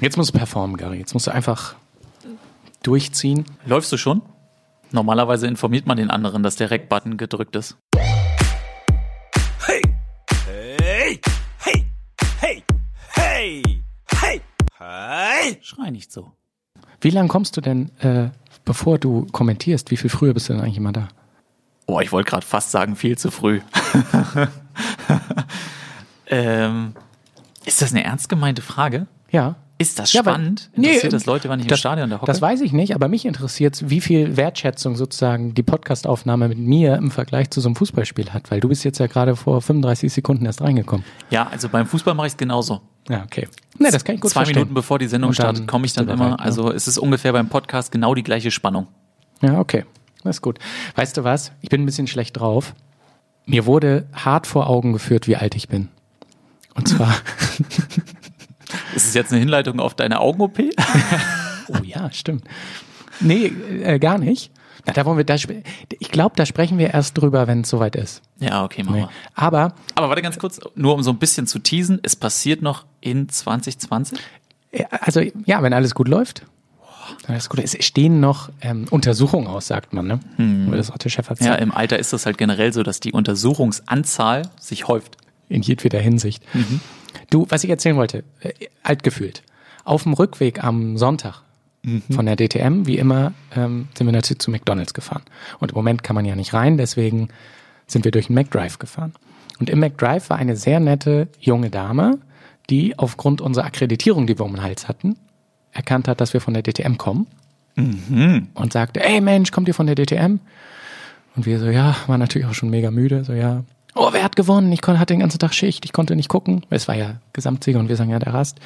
Jetzt musst du performen, Gary. Jetzt musst du einfach durchziehen. Läufst du schon? Normalerweise informiert man den anderen, dass der Rec-Button gedrückt ist. Hey! Hey! Hey! Hey! Hey! Hey! Hey! Schrei nicht so. Wie lange kommst du denn, äh, bevor du kommentierst, wie viel früher bist du denn eigentlich immer da? Oh, ich wollte gerade fast sagen, viel zu früh. ähm, ist das eine ernst gemeinte Frage? Ja. Ist das Ja, aber- spannend? Nee, Interessiert das Leute, wann ich im das, Stadion da hocke? Das weiß ich nicht, aber mich interessiert, wie viel Wertschätzung sozusagen die Podcastaufnahme mit mir im Vergleich zu so einem Fußballspiel hat, weil du bist jetzt ja gerade vor 35 Sekunden erst reingekommen. ja, also beim Fußball mache ich es genauso. Ja, okay. Ne, das kann ich gut Zwei verstehen. Minuten bevor die Sendung startet, komme ich dann immer. ja. Also es ist ungefähr beim Podcast genau die gleiche Spannung. Ja, okay. Das ist gut. Weißt du was? Ich bin ein bisschen schlecht drauf. Mir wurde hart vor Augen geführt, wie alt ich bin. Und zwar, Ist es jetzt eine Hinleitung auf deine Augen-OP? oh ja, stimmt. Nee, äh, gar nicht. Na, da wollen wir, da, ich glaube, da sprechen wir erst drüber, wenn es soweit ist. ja, okay, machen Nee. wir. Aber Aber warte ganz kurz, nur um so ein bisschen zu teasen, es passiert noch in 2020? äh, also ja, wenn alles gut läuft. Wenn alles gut ist. Es stehen noch ähm, Untersuchungen aus, sagt man, ne? Hm. Das auch der Ja, im Alter ist das halt generell so, dass die Untersuchungsanzahl sich häuft. in jedweder Hinsicht. Du, was ich erzählen wollte, äh, alt gefühlt. Auf dem Rückweg am Sonntag von der DTM, wie immer, ähm, sind wir natürlich zu McDonalds gefahren. Und im Moment kann man ja nicht rein, deswegen sind wir durch den McDrive gefahren. Und im McDrive war eine sehr nette junge Dame, die aufgrund unserer Akkreditierung, die wir um den Hals hatten, erkannt hat, dass wir von der DTM kommen. Und sagte, ey Mensch, kommt ihr von der DTM? Und wir so, ja, war natürlich auch schon mega müde, so ja. Oh, wer hat gewonnen? Ich hatte den ganzen Tag Schicht, ich konnte nicht gucken. Es war ja Gesamtsieger und wir sagen ja der Rast.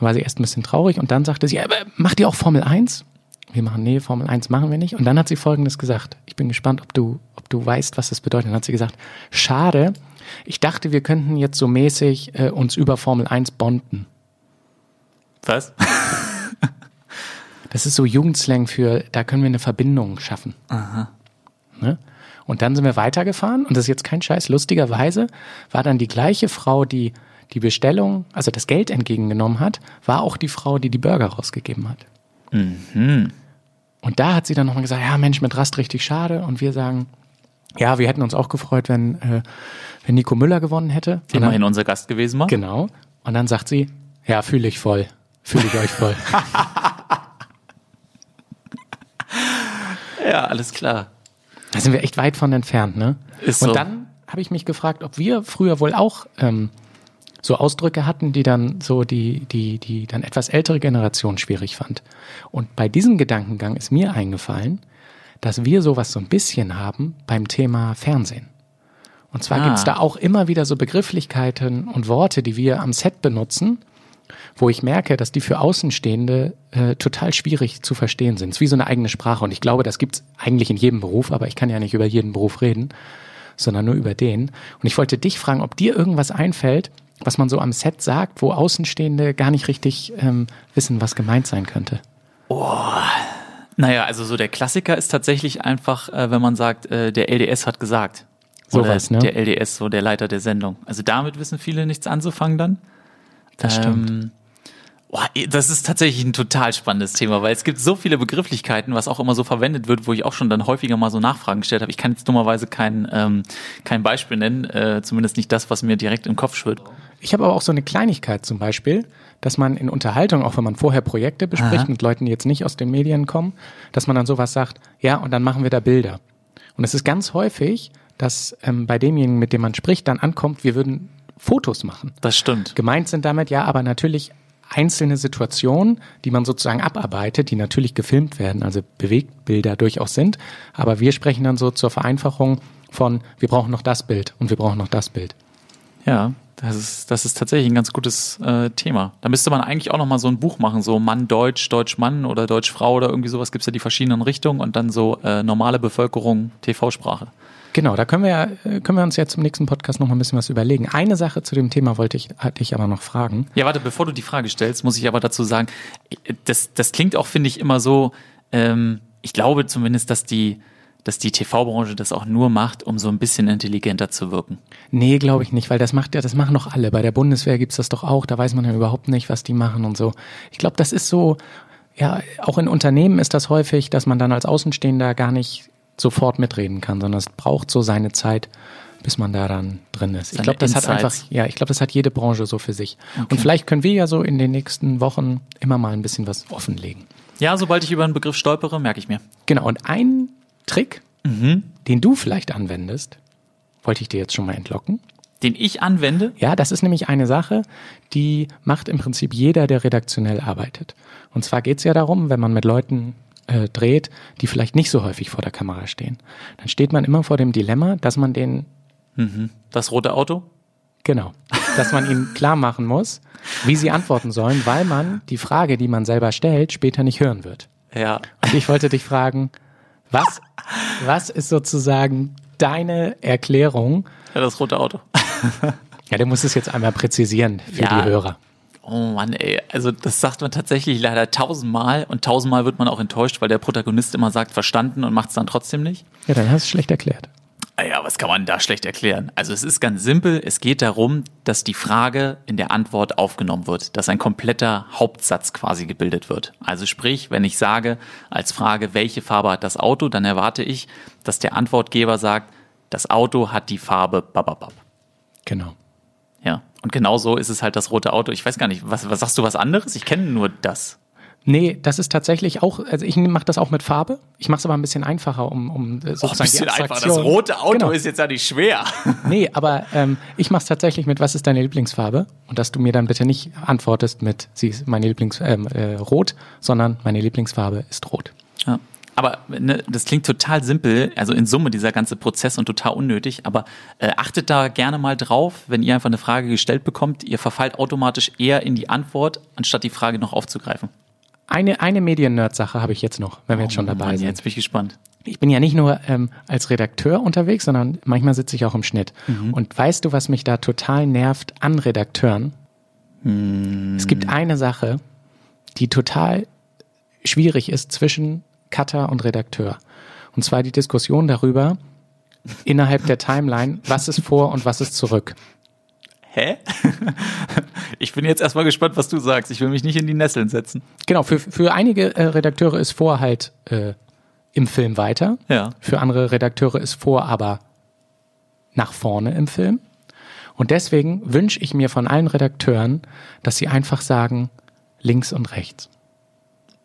War sie erst ein bisschen traurig und dann sagte sie, aber macht ihr auch Formel 1? Wir machen, nee, Formel 1 machen wir nicht. Und dann hat sie Folgendes gesagt. Ich bin gespannt, ob du, ob du weißt, was das bedeutet. Dann hat sie gesagt, schade, ich dachte, wir könnten jetzt so mäßig äh, uns über Formel 1 bonden. Was? Das ist so Jugendslang für, da können wir eine Verbindung schaffen. Ne? Und dann sind wir weitergefahren und das ist jetzt kein Scheiß. Lustigerweise war dann die gleiche Frau, die die Bestellung, also das Geld entgegengenommen hat, war auch die Frau, die die Burger rausgegeben hat. Und da hat sie dann nochmal gesagt, ja Mensch, mit Rast richtig schade. Und wir sagen, ja, wir hätten uns auch gefreut, wenn, äh, wenn Nico Müller gewonnen hätte. Und dann- Immerhin unser Gast gewesen mal. Genau. Und dann sagt sie, ja, fühle ich voll. Fühle ich euch voll. Ja, alles klar. Da sind wir echt weit von entfernt, ne? Ist Und so. dann habe ich mich gefragt, ob wir früher wohl auch ähm, so Ausdrücke hatten, die dann so die, die, die dann etwas ältere Generation schwierig fand. Und bei diesem Gedankengang ist mir eingefallen, dass wir sowas so ein bisschen haben beim Thema Fernsehen. Und zwar Ah. gibt's da auch immer wieder so Begrifflichkeiten und Worte, die wir am Set benutzen, wo ich merke, dass die für Außenstehende äh, total schwierig zu verstehen sind. Es ist wie so eine eigene Sprache. Und ich glaube, das gibt's eigentlich in jedem Beruf, aber ich kann ja nicht über jeden Beruf reden, sondern nur über den. Und ich wollte dich fragen, ob dir irgendwas einfällt, was man so am Set sagt, wo Außenstehende gar nicht richtig ähm, wissen, was gemeint sein könnte. Naja, also so der Klassiker ist tatsächlich einfach, äh, wenn man sagt, äh, der LDS hat gesagt. Sowas, Oder ne? Der LDS, so der Leiter der Sendung. Also damit wissen viele nichts anzufangen dann. Das stimmt. Ähm, boah, das ist tatsächlich ein total spannendes Thema, weil es gibt so viele Begrifflichkeiten, was auch immer so verwendet wird, wo ich auch schon dann häufiger mal so Nachfragen gestellt habe. Ich kann jetzt dummerweise kein, ähm, kein Beispiel nennen, äh, zumindest nicht das, was mir direkt im Kopf schwirrt. Ich habe aber auch so eine Kleinigkeit zum Beispiel, dass man in Unterhaltung, auch wenn man vorher Projekte bespricht Aha. mit Leuten, die jetzt nicht aus den Medien kommen, dass man dann sowas sagt, ja, und dann machen wir da Bilder. Und es ist ganz häufig, dass ähm, bei demjenigen, mit dem man spricht, dann ankommt, wir würden Fotos machen. Das stimmt. Gemeint sind damit ja aber natürlich einzelne Situationen, die man sozusagen abarbeitet, die natürlich gefilmt werden, also Bewegtbilder durchaus sind. Aber wir sprechen dann so zur Vereinfachung von, wir brauchen noch das Bild und wir brauchen noch das Bild. Ja, das ist, das ist tatsächlich ein ganz gutes äh, Thema. Da müsste man eigentlich auch noch mal so ein Buch machen, so Mann Deutsch, Deutsch Mann oder Deutsch Frau oder irgendwie sowas. Gibt's ja die verschiedenen Richtungen und dann so äh, normale Bevölkerung, TV-Sprache. Genau, da können wir, ja, äh, können wir uns jetzt im nächsten Podcast noch mal ein bisschen was überlegen. Eine Sache zu dem Thema wollte ich, hatte ich aber noch fragen. Ja, warte, bevor du die Frage stellst, muss ich aber dazu sagen, das, das klingt auch, finde ich, immer so, ähm, ich glaube zumindest, dass die, dass die TV-Branche das auch nur macht, um so ein bisschen intelligenter zu wirken. Nee, glaube ich nicht, weil das macht ja, das machen doch alle. Bei der Bundeswehr gibt's das doch auch, da weiß man ja überhaupt nicht, was die machen und so. Ich glaube, das ist so, ja, auch in Unternehmen ist das häufig, dass man dann als Außenstehender gar nicht sofort mitreden kann, sondern es braucht so seine Zeit, bis man da dann drin ist. Ich Seine glaube, das hat Insights. einfach, ja, ich glaube, das hat jede Branche so für sich. Und vielleicht können wir ja so in den nächsten Wochen immer mal ein bisschen was offenlegen. Ja, sobald ich über einen Begriff stolpere, merke ich mir. Genau, und ein Trick, Mhm. den du vielleicht anwendest, wollte ich dir jetzt schon mal entlocken. Den ich anwende, Ja, das ist nämlich eine Sache, die macht im Prinzip jeder, der redaktionell arbeitet. Und zwar geht's ja darum, wenn man mit Leuten äh, dreht, die vielleicht nicht so häufig vor der Kamera stehen, dann steht man immer vor dem Dilemma, dass man den, das rote Auto. genau, dass man ihnen klar machen muss, wie sie antworten sollen, weil man die Frage, die man selber stellt, später nicht hören wird. Ja. Und ich wollte dich fragen, was, was ist sozusagen deine Erklärung? Ja, das rote Auto. Ja, du musst es jetzt einmal präzisieren für Ja. die Hörer. Oh Mann, ey. Also das sagt man tatsächlich leider tausendmal und tausendmal wird man auch enttäuscht, weil der Protagonist immer sagt, verstanden und macht es dann trotzdem nicht. Ja, dann hast du es schlecht erklärt. Ah Ja, was kann man da schlecht erklären? Also es ist ganz simpel. Es geht darum, dass die Frage in der Antwort aufgenommen wird, dass ein kompletter Hauptsatz quasi gebildet wird. Also sprich, wenn ich sage als Frage, welche Farbe hat das Auto, dann erwarte ich, dass der Antwortgeber sagt, das Auto hat die Farbe bababab. Genau. Und genau so ist es halt das rote Auto. Ich weiß gar nicht, was, was sagst du was anderes? Ich kenne nur das. Nee, das ist tatsächlich auch, also ich mache das auch mit Farbe. Ich mache es aber ein bisschen einfacher, um, um äh, Oh, ein sozusagen bisschen die einfach. Das rote Auto genau. ist jetzt ja nicht schwer. Nee, aber ähm, ich mache es tatsächlich mit, was ist deine Lieblingsfarbe? Und dass du mir dann bitte nicht antwortest mit, sie ist meine Lieblings, ähm, äh, rot, sondern meine Lieblingsfarbe ist rot. Aber ne, das klingt total simpel, also in Summe dieser ganze Prozess und total unnötig, aber äh, achtet da gerne mal drauf, wenn ihr einfach eine Frage gestellt bekommt, ihr verfallt automatisch eher in die Antwort, anstatt die Frage noch aufzugreifen. Eine, eine Medien-Nerd-Sache habe ich jetzt noch, wenn wir jetzt schon dabei Oh Mann, sind. Jetzt bin ich gespannt. Ich bin ja nicht nur ähm, als Redakteur unterwegs, sondern manchmal sitze ich auch im Schnitt. Und weißt du, was mich da total nervt an Redakteuren? Es gibt eine Sache, die total schwierig ist zwischen Cutter und Redakteur. Und zwar die Diskussion darüber, innerhalb der Timeline, was ist vor und was ist zurück. Hä? ich bin jetzt erstmal gespannt, was du sagst. Ich will mich nicht in die Nesseln setzen. Genau, für, für einige äh, Redakteure ist vor halt äh, im Film weiter. Ja. Für andere Redakteure ist vor aber nach vorne im Film. Und deswegen wünsche ich mir von allen Redakteuren, dass sie einfach sagen, links und rechts.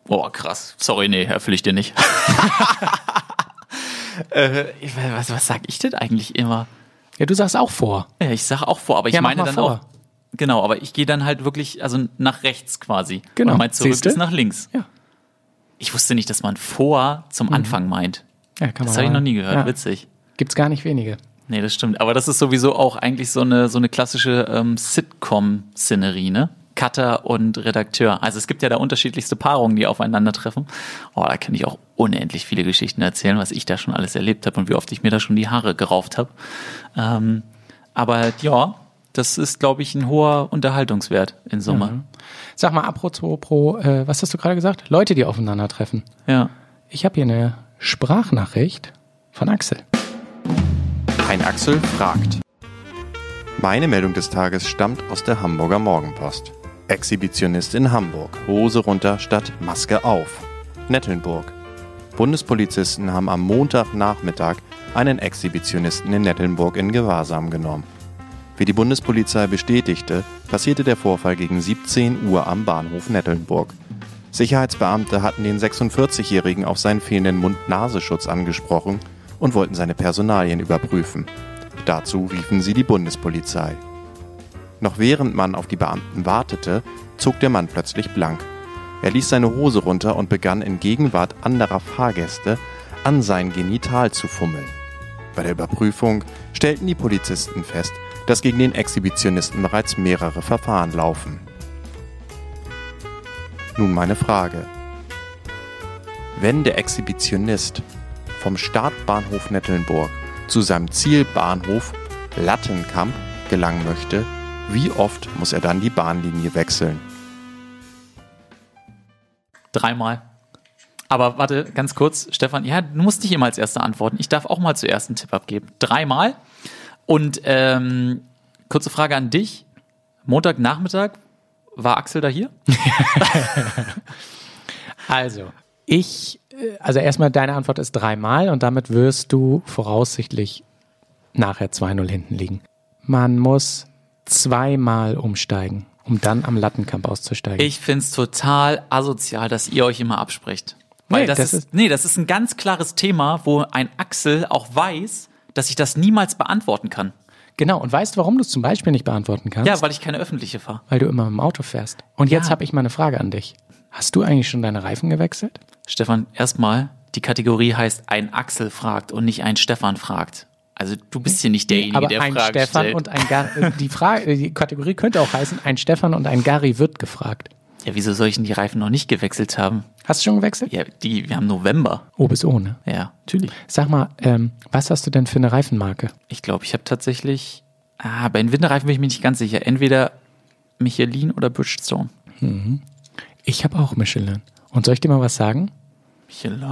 Boah, krass. Sorry, nee, erfülle ich dir nicht. äh, was, was sag ich denn eigentlich immer? Ja, du sagst auch vor. Ja, ich sage auch vor, aber ich Ja, meine dann vor. auch. Genau, aber ich gehe dann halt wirklich, also nach rechts quasi. Genau. Und mein Zurück Siehste? ist nach links. Ja. Ich wusste nicht, dass man vor zum Anfang meint. ja kann Das man habe ich noch nie gehört. Ja. Witzig. Gibt's gar nicht wenige. Nee, das stimmt. Aber das ist sowieso auch eigentlich so eine, so eine klassische ähm, Sitcom-Szenerie, ne? Cutter und Redakteur. Also es gibt ja da unterschiedlichste Paarungen, die aufeinandertreffen. Oh, da kann ich auch unendlich viele Geschichten erzählen, was ich da schon alles erlebt habe und wie oft ich mir da schon die Haare gerauft habe. Ähm, aber ja, das ist, glaube ich, ein hoher Unterhaltungswert in Summe. Sag mal, apropos, pro, äh, was hast du gerade gesagt? Leute, die aufeinandertreffen. Ja. Ich habe hier eine Sprachnachricht von Axel. Ein Axel fragt. Meine Meldung des Tages stammt aus der Hamburger Morgenpost. Exhibitionist in Hamburg. Hose runter statt Maske auf. Nettelnburg. Bundespolizisten haben am Montagnachmittag einen Exhibitionisten in Nettelnburg in Gewahrsam genommen. Wie die Bundespolizei bestätigte, passierte der Vorfall gegen 17 Uhr am Bahnhof Nettelnburg. Sicherheitsbeamte hatten den 46-Jährigen auf seinen fehlenden Mund-Nasenschutz angesprochen und wollten seine Personalien überprüfen. Dazu riefen sie die Bundespolizei. Noch während man auf die Beamten wartete, zog der Mann plötzlich blank. Er ließ seine Hose runter und begann in Gegenwart anderer Fahrgäste an sein Genital zu fummeln. Bei der Überprüfung stellten die Polizisten fest, dass gegen den Exhibitionisten bereits mehrere Verfahren laufen. Nun meine Frage. Wenn der Exhibitionist vom Startbahnhof Nettelnburg zu seinem Zielbahnhof Lattenkamp gelangen möchte, wie oft muss er dann die Bahnlinie wechseln? Dreimal. Aber warte, ganz kurz, Stefan, ja, du musst nicht immer als Erster antworten. Ich darf auch mal zuerst einen Tipp abgeben. Dreimal. Und ähm, kurze Frage an dich. Montagnachmittag, war Axel da hier? Also, ich, äh, also erstmal deine Antwort ist dreimal und damit wirst du voraussichtlich nachher 2-0 hinten liegen. Man muss zweimal umsteigen, um dann am Lattenkamp auszusteigen. Ich find's total asozial, dass ihr euch immer absprecht. Weil Nee, das, das ist, ist- nee, das ist ein ganz klares Thema, wo ein Axel auch weiß, dass ich das niemals beantworten kann. genau, und weißt du, warum du es zum Beispiel nicht beantworten kannst? Ja, weil ich keine öffentliche fahre. weil du immer im Auto fährst. Und jetzt Ja. habe ich mal eine Frage an dich. Hast du eigentlich schon deine Reifen gewechselt? Stefan, erstmal, die Kategorie heißt ein Axel fragt und nicht ein Stefan fragt. Also du bist hier nicht derjenige, Aber der ein Fragen Stefan stellt. und ein Gary, die Frage, die Kategorie könnte auch heißen, ein Stefan und ein Gary wird gefragt. ja, wieso soll ich denn die Reifen noch nicht gewechselt haben? Hast du schon gewechselt? Ja, die, wir haben November. O bis O, ne? Ja, natürlich. Sag mal, ähm, was hast du denn für eine Reifenmarke? Ich glaube, ich habe tatsächlich, ah, bei den Winterreifen bin ich mir nicht ganz sicher. Entweder Michelin oder Bridgestone. Ich habe auch Michelin. Und soll ich dir mal was sagen? Michelin.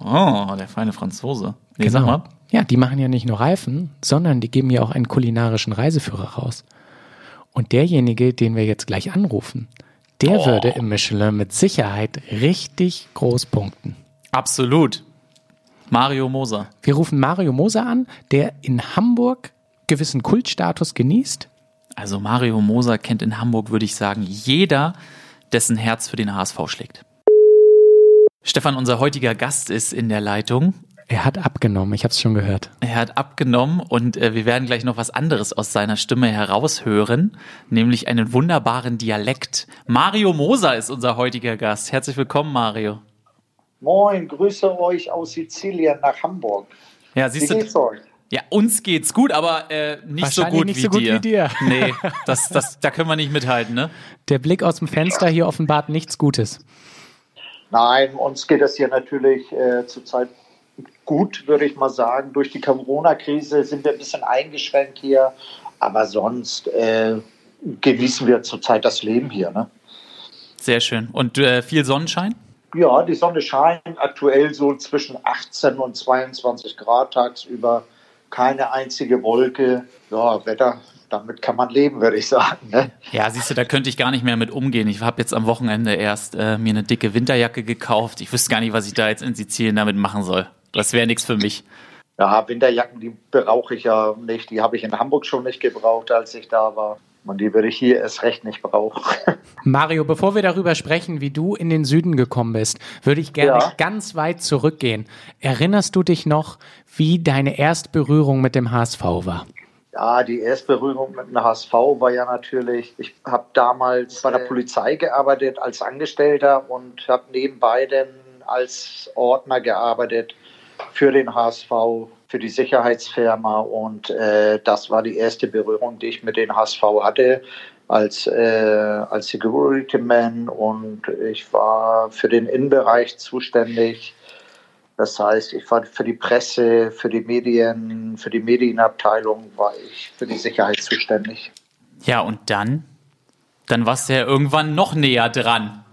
Oh, der feine Franzose. Nee, sag mal. Ja, die machen ja nicht nur Reifen, sondern die geben ja auch einen kulinarischen Reiseführer raus. Und derjenige, den wir jetzt gleich anrufen, der Oh. würde im Michelin mit Sicherheit richtig groß punkten. Absolut. Mario Moser. Wir rufen Mario Moser an, der in Hamburg gewissen Kultstatus genießt. Also Mario Moser kennt in Hamburg, würde ich sagen, jeder, dessen Herz für den HSV schlägt. Stefan, unser heutiger Gast ist in der Leitung. Er hat abgenommen, ich habe es schon gehört. Er hat abgenommen und äh, wir werden gleich noch was anderes aus seiner Stimme heraushören, nämlich einen wunderbaren Dialekt. Mario Moser ist unser heutiger Gast. Herzlich willkommen, Mario. Moin, grüße euch aus Sizilien nach Hamburg. Ja, Wie siehst du, geht's euch? ja, uns geht's gut, aber äh, nicht so Wahrscheinlich gut, nicht wie, so gut dir. wie dir. Nee, das, das, da können wir nicht mithalten, ne? Der Blick aus dem Fenster hier offenbart nichts Gutes. Nein, uns geht es hier natürlich äh, zurzeit gut, würde ich mal sagen. Durch die Corona-Krise sind wir ein bisschen eingeschränkt hier, aber sonst äh, genießen wir zurzeit das Leben hier. Ne? Sehr schön. Und äh, viel Sonnenschein? Ja, die Sonne scheint aktuell so zwischen 18 und 22 Grad tagsüber. Keine einzige Wolke. Ja, Wetter, damit kann man leben, würde ich sagen. Ne? Ja, siehst du, da könnte ich gar nicht mehr mit umgehen. Ich habe jetzt am Wochenende erst äh, mir eine dicke Winterjacke gekauft. Ich wüsste gar nicht, was ich da jetzt in Sizilien damit machen soll. Das wäre nichts für mich. Ja, Winterjacken, die brauche ich ja nicht. Die habe ich in Hamburg schon nicht gebraucht, als ich da war. Und die würde ich hier erst recht nicht brauchen. Mario, bevor wir darüber sprechen, wie du in den Süden gekommen bist, würde ich gerne Ja. ganz weit zurückgehen. Erinnerst du dich noch, wie deine Erstberührung mit dem HSV war? Ja, die Erstberührung mit dem HSV war ja natürlich, ich habe damals bei der Polizei gearbeitet als Angestellter und habe nebenbei dann als Ordner gearbeitet für den HSV, für die Sicherheitsfirma und äh, das war die erste Berührung, die ich mit dem HSV hatte als, äh, als Security Man und ich war für den Innenbereich zuständig. Das heißt, ich war für die Presse, für die Medien, für die Medienabteilung war ich für die Sicherheit zuständig. Ja, und dann? Dann warst du ja irgendwann noch näher dran.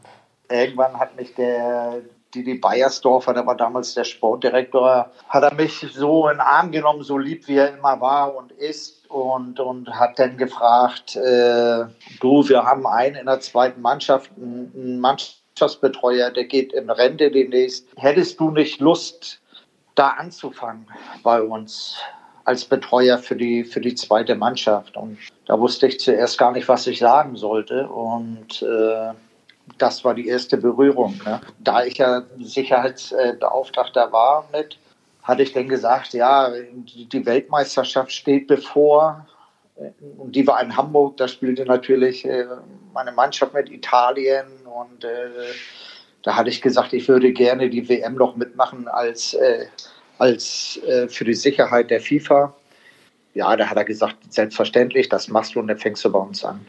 Irgendwann hat mich der Didi Beiersdorfer, der war damals der Sportdirektor, hat er mich so in den Arm genommen, so lieb wie er immer war und ist und, und hat dann gefragt, äh, du, wir haben einen in der zweiten Mannschaft, einen Mannschaftsbetreuer, der geht in Rente demnächst. Hättest du nicht Lust, da anzufangen bei uns als Betreuer für die, für die zweite Mannschaft? Und da wusste ich zuerst gar nicht, was ich sagen sollte und äh, das war die erste Berührung. Ne? Da ich ja Sicherheitsbeauftragter war mit, hatte ich dann gesagt, ja, die Weltmeisterschaft steht bevor. Und die war in Hamburg, da spielte natürlich äh, meine Mannschaft mit Italien. Und äh, da hatte ich gesagt, ich würde gerne die WM noch mitmachen als, äh, als für die Sicherheit der FIFA. Ja, da hat er gesagt, selbstverständlich, das machst du und dann fängst du bei uns an.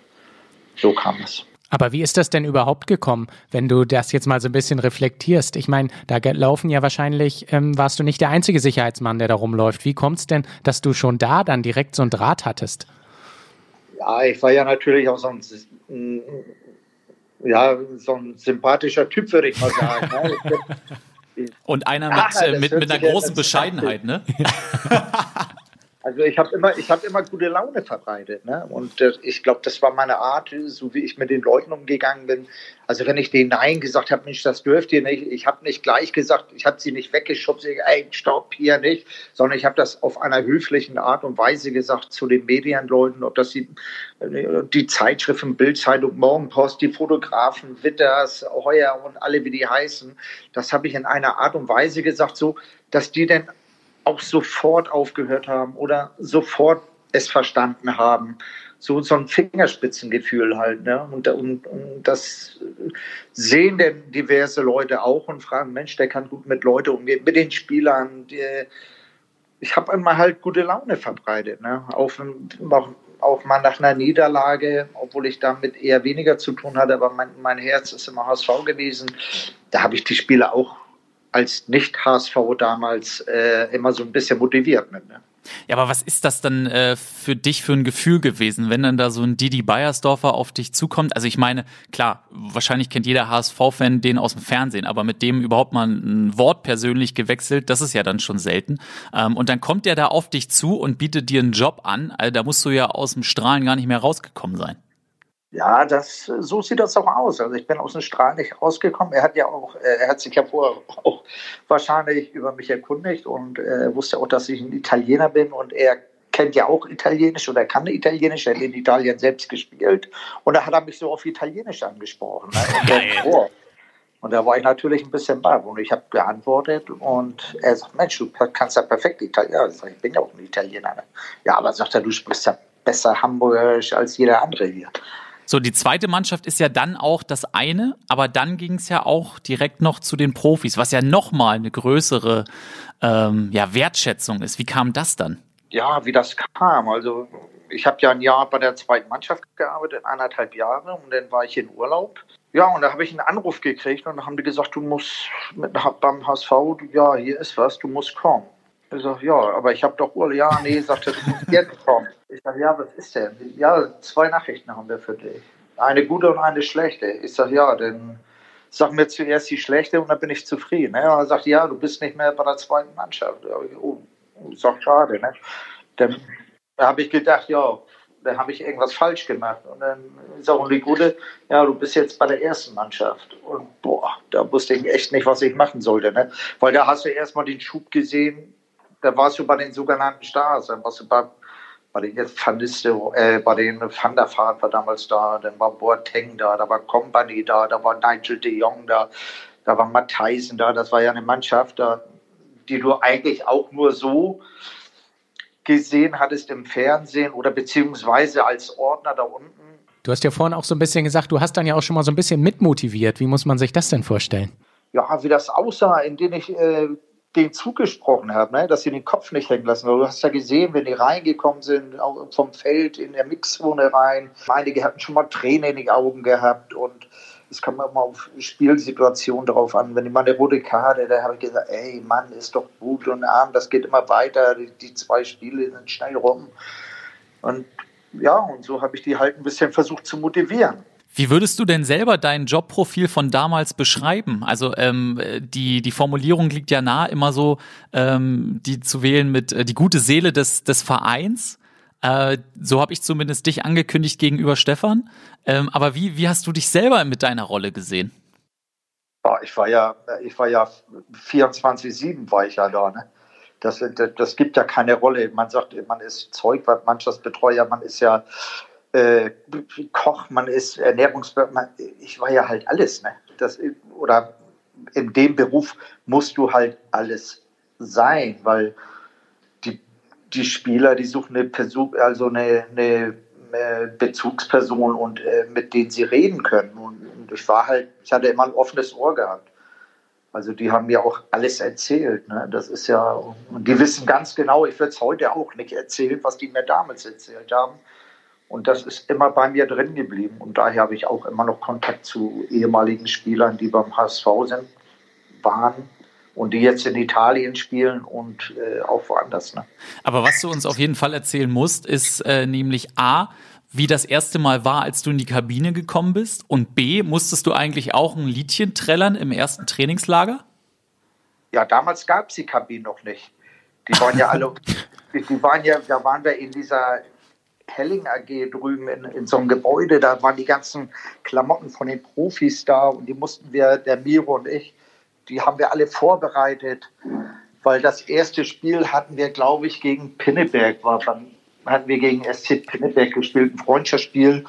So kam es. Aber wie ist das denn überhaupt gekommen, wenn du das jetzt mal so ein bisschen reflektierst? Ich meine, da laufen ja wahrscheinlich, ähm, warst du nicht der einzige Sicherheitsmann, der da rumläuft. Wie kommt es denn, dass du schon da dann direkt so ein Draht hattest? Ja, ich war ja natürlich auch so ein, ja, so ein sympathischer Typ, würde ich mal sagen. Ne? Und einer mit, äh, mit, mit einer großen Bescheidenheit, ne? Also ich habe immer, ich habe immer gute Laune verbreitet, ne? Und äh, ich glaube, das war meine Art, so wie ich mit den Leuten umgegangen bin. Also wenn ich denen Nein gesagt habe, Mensch, das dürft ihr nicht. Ich habe nicht gleich gesagt, ich habe sie nicht weggeschubst, ey, stopp hier nicht, sondern ich habe das auf einer höflichen Art und Weise gesagt zu den Medienleuten, ob das die, die Zeitschriften, Bildzeitung, Morgenpost, die Fotografen, Witters, Heuer und alle, wie die heißen. Das habe ich in einer Art und Weise gesagt, so, dass die denn auch sofort aufgehört haben oder sofort es verstanden haben. So, so ein Fingerspitzengefühl halt. Ne? Und, und, und das sehen denn diverse Leute auch und fragen, Mensch, der kann gut mit Leuten umgehen, mit den Spielern. Die, ich habe einmal halt gute Laune verbreitet. Ne? Auch, auch, auch mal nach einer Niederlage, obwohl ich damit eher weniger zu tun hatte, aber mein, mein Herz ist immer HSV gewesen. Da habe ich die Spieler auch als Nicht-HSV damals äh, immer so ein bisschen motiviert mit. Ne? Ja, aber was ist das dann äh, für dich für ein Gefühl gewesen, wenn dann da so ein Didi Beiersdorfer auf dich zukommt? Also ich meine, klar, wahrscheinlich kennt jeder HSV-Fan den aus dem Fernsehen, aber mit dem überhaupt mal ein Wort persönlich gewechselt, das ist ja dann schon selten. Ähm, und dann kommt der da auf dich zu und bietet dir einen Job an. Also da musst du ja aus dem Strahlen gar nicht mehr rausgekommen sein. Ja, das, so sieht das auch aus. Also ich bin aus dem Strahl nicht rausgekommen. Er hat ja auch, äh, er hat sich ja vorher auch wahrscheinlich über mich erkundigt und äh, wusste auch, dass ich ein Italiener bin und er kennt ja auch Italienisch oder kann Italienisch, er hat in Italien selbst gespielt und da hat er mich so auf Italienisch angesprochen. Ne? Und, da war ich natürlich ein bisschen baff und ich habe geantwortet und er sagt, Mensch, du kannst ja perfekt Italienisch. Ich, ich bin ja auch ein Italiener. Ne? Ja, aber sagt er, du sprichst ja besser Hamburgerisch als jeder andere hier. So, die zweite Mannschaft ist ja dann auch das eine, aber dann ging es ja auch direkt noch zu den Profis, was ja nochmal eine größere ähm, ja, Wertschätzung ist. Wie kam das dann? Ja, wie das kam. Also ich habe ja ein Jahr bei der zweiten Mannschaft gearbeitet, eineinhalb Jahre, und dann war ich in Urlaub. Ja, und da habe ich einen Anruf gekriegt und dann haben die gesagt, du musst mit, beim HSV, ja, hier ist was, du musst kommen. Ich sage, ja, aber ich habe doch Urlaub. Ja, nee, du musst jetzt kommen. Ich sage, ja, was ist denn? Ja, zwei Nachrichten haben wir für dich. Eine gute und eine schlechte. Ich sage, ja, dann sag mir zuerst die schlechte und dann bin ich zufrieden. Ne? Und er sagt, ja, du bist nicht mehr bei der zweiten Mannschaft. Oh, ist doch schade. Ne? Dann habe ich gedacht, ja, da habe ich irgendwas falsch gemacht. Und dann ist auch die gute, ja, du bist jetzt bei der ersten Mannschaft. Und boah, da wusste ich echt nicht, was ich machen sollte. Ne? Weil da hast du erstmal den Schub gesehen, da warst du bei den sogenannten Stars, dann warst du bei, bei den Van äh, bei den Van der Vaart war damals da, dann war Boateng da, da war Company da, da war Nigel de Jong da, da war Matt Tyson da, das war ja eine Mannschaft, da, die du eigentlich auch nur so gesehen hattest im Fernsehen oder beziehungsweise als Ordner da unten. Du hast ja vorhin auch so ein bisschen gesagt, du hast dann ja auch schon mal so ein bisschen mitmotiviert. Wie muss man sich das denn vorstellen? Ja, wie das aussah, in denen ich äh, den zugesprochen habe, ne? dass sie den Kopf nicht hängen lassen. Du hast ja gesehen, wenn die reingekommen sind, auch vom Feld in der Mixzone rein. Einige hatten schon mal Tränen in den Augen gehabt und es kam immer auf Spielsituationen drauf an. Wenn ich mal eine rote Karte, da habe ich gesagt, ey Mann, ist doch gut und arm, das geht immer weiter. Die zwei Spiele sind schnell rum. Und ja, und so habe ich die halt ein bisschen versucht zu motivieren. Wie würdest du denn selber dein Jobprofil von damals beschreiben? Also ähm, die, die Formulierung liegt ja nah, immer so ähm, die zu wählen mit äh, die gute Seele des, des Vereins. Äh, so habe ich zumindest dich angekündigt gegenüber Stefan. Ähm, aber wie, wie hast du dich selber mit deiner Rolle gesehen? Ich war ja, ich war ja 24-7 war ich ja da. Ne? Das, das, das gibt ja keine Rolle. Man sagt, man ist Zeugwart, Mannschaftsbetreuer, man ist ja äh, Koch, man ist Ernährungsberater, ich war ja halt alles, ne? Das, oder in dem Beruf musst du halt alles sein, weil die, die Spieler, die suchen eine Person, also eine, eine Bezugsperson und äh, mit denen sie reden können. Und, und ich war halt, ich hatte immer ein offenes Ohr gehabt. Also die haben mir auch alles erzählt. Ne? Das ist ja, und die wissen ganz genau, ich würde es heute auch nicht erzählen, was die mir damals erzählt haben. Und das ist immer bei mir drin geblieben. Und daher habe ich auch immer noch Kontakt zu ehemaligen Spielern, die beim HSV sind, waren und die jetzt in Italien spielen und äh, auch woanders. Ne? Aber was du uns auf jeden Fall erzählen musst, ist äh, nämlich A, wie das erste Mal war, als du in die Kabine gekommen bist? Und B, musstest du eigentlich auch ein Liedchen trällern im ersten Trainingslager? Ja, damals gab es die Kabinen noch nicht. Die waren ja alle, die waren ja, da waren wir in dieser Helling AG drüben in, in so einem Gebäude, da waren die ganzen Klamotten von den Profis da und die mussten wir, der Miro und ich, die haben wir alle vorbereitet, weil das erste Spiel hatten wir, glaube ich, gegen Pinneberg, war dann hatten wir gegen SC Pinneberg gespielt, ein Freundschaftsspiel.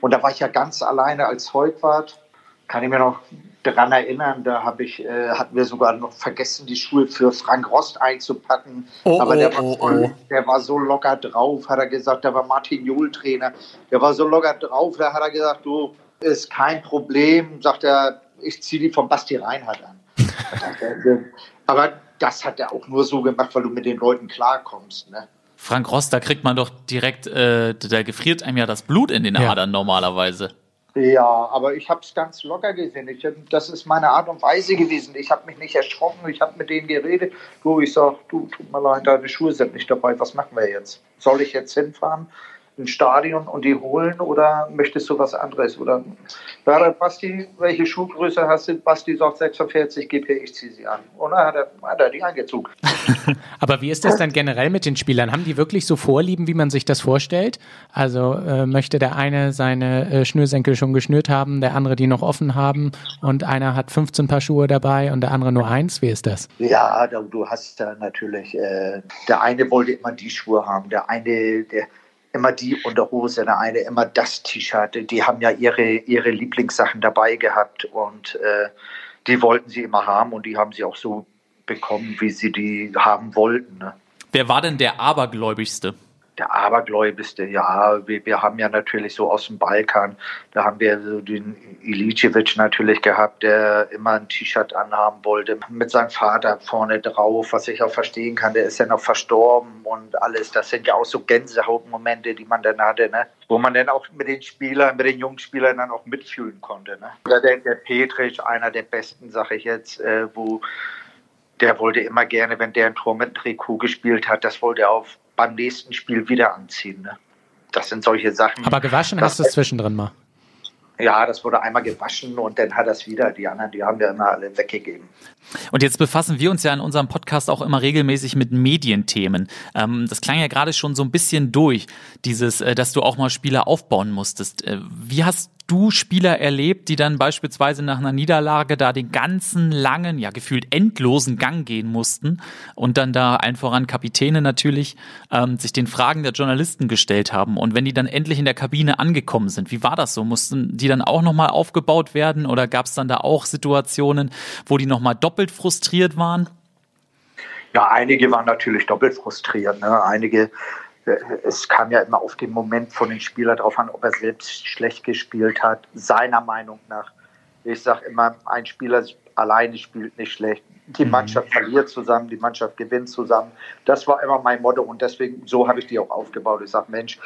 Und da war ich ja ganz alleine als Heugwart. Kann ich mir noch daran erinnern, da habe ich, äh, hatten wir sogar noch vergessen, die Schuhe für Frank Rost einzupacken. Oh, Aber der, oh, war, oh, der war so locker drauf, hat er gesagt, der war Martin Juhl Trainer. Der war so locker drauf, da hat er gesagt, du, ist kein Problem, sagt er, ich ziehe die von Basti Reinhardt an. Aber das hat er auch nur so gemacht, weil du mit den Leuten klarkommst. Ne? Frank Rost, da kriegt man doch direkt, äh, da gefriert einem ja das Blut in den Ja. Adern normalerweise. Ja, aber ich habe es ganz locker gesehen. Ich, das ist meine Art und Weise gewesen. Ich habe mich nicht erschrocken. Ich habe mit denen geredet. Du, ich sag, du, tut mir leid, deine Schuhe sind nicht dabei. Was machen wir jetzt? Soll ich jetzt hinfahren ins Stadion und die holen oder möchtest du was anderes? Oder ja, Basti, welche Schuhgröße hast du? Basti sagt 46, gib her, ich ziehe sie an. Und dann hat er, hat er die angezogen. Aber wie ist das dann generell mit den Spielern? Haben die wirklich so Vorlieben, wie man sich das vorstellt? Also äh, möchte der eine seine äh, Schnürsenkel schon geschnürt haben, der andere die noch offen haben und einer hat 15 Paar Schuhe dabei und der andere nur eins? Wie ist das? Ja, du hast da natürlich, äh, der eine wollte immer die Schuhe haben, der eine, der immer die Unterhose, der eine immer das T-Shirt. Die haben ja ihre, ihre Lieblingssachen dabei gehabt und äh, die wollten sie immer haben und die haben sie auch so bekommen, wie sie die haben wollten. Ne? Wer war denn der Abergläubigste? Der Abergläubigste, ja, wir, wir haben ja natürlich so aus dem Balkan, da haben wir so den Ilicevic natürlich gehabt, der immer ein T-Shirt anhaben wollte, mit seinem Vater vorne drauf, was ich auch verstehen kann, der ist ja noch verstorben und alles. Das sind ja auch so Gänsehautmomente, die man dann hatte, ne? wo man dann auch mit den Spielern, mit den jungen Spielern dann auch mitfühlen konnte. Ne? Oder der, der Petric, einer der besten, sage ich jetzt, äh, wo der wollte immer gerne, wenn der ein Tor mit Trikot gespielt hat, das wollte er auf, beim nächsten Spiel wieder anziehen. Ne? Das sind solche Sachen. Aber gewaschen Das- hast du es zwischendrin mal. Ja, das wurde einmal gewaschen und dann hat er es wieder. Die anderen, die haben wir immer alle weggegeben. Und jetzt befassen wir uns ja in unserem Podcast auch immer regelmäßig mit Medienthemen. Ähm, das klang ja gerade schon so ein bisschen durch, dieses, äh, dass du auch mal Spieler aufbauen musstest. Äh, wie hast du Spieler erlebt, die dann beispielsweise nach einer Niederlage da den ganzen langen, ja gefühlt endlosen Gang gehen mussten und dann da allen voran Kapitäne natürlich ähm, sich den Fragen der Journalisten gestellt haben und wenn die dann endlich in der Kabine angekommen sind, wie war das so? Mussten die dann auch nochmal aufgebaut werden oder gab es dann da auch Situationen, wo die nochmal doppelt frustriert waren? Ja, einige waren natürlich doppelt frustriert. Ne? Einige, es kam ja immer auf den Moment von den Spielern drauf an, ob er selbst schlecht gespielt hat, seiner Meinung nach. Ich sage immer, ein Spieler alleine spielt nicht schlecht. Die Mannschaft verliert zusammen, die Mannschaft gewinnt zusammen. Das war immer mein Motto und deswegen, so habe ich die auch aufgebaut. Ich sage, Mensch,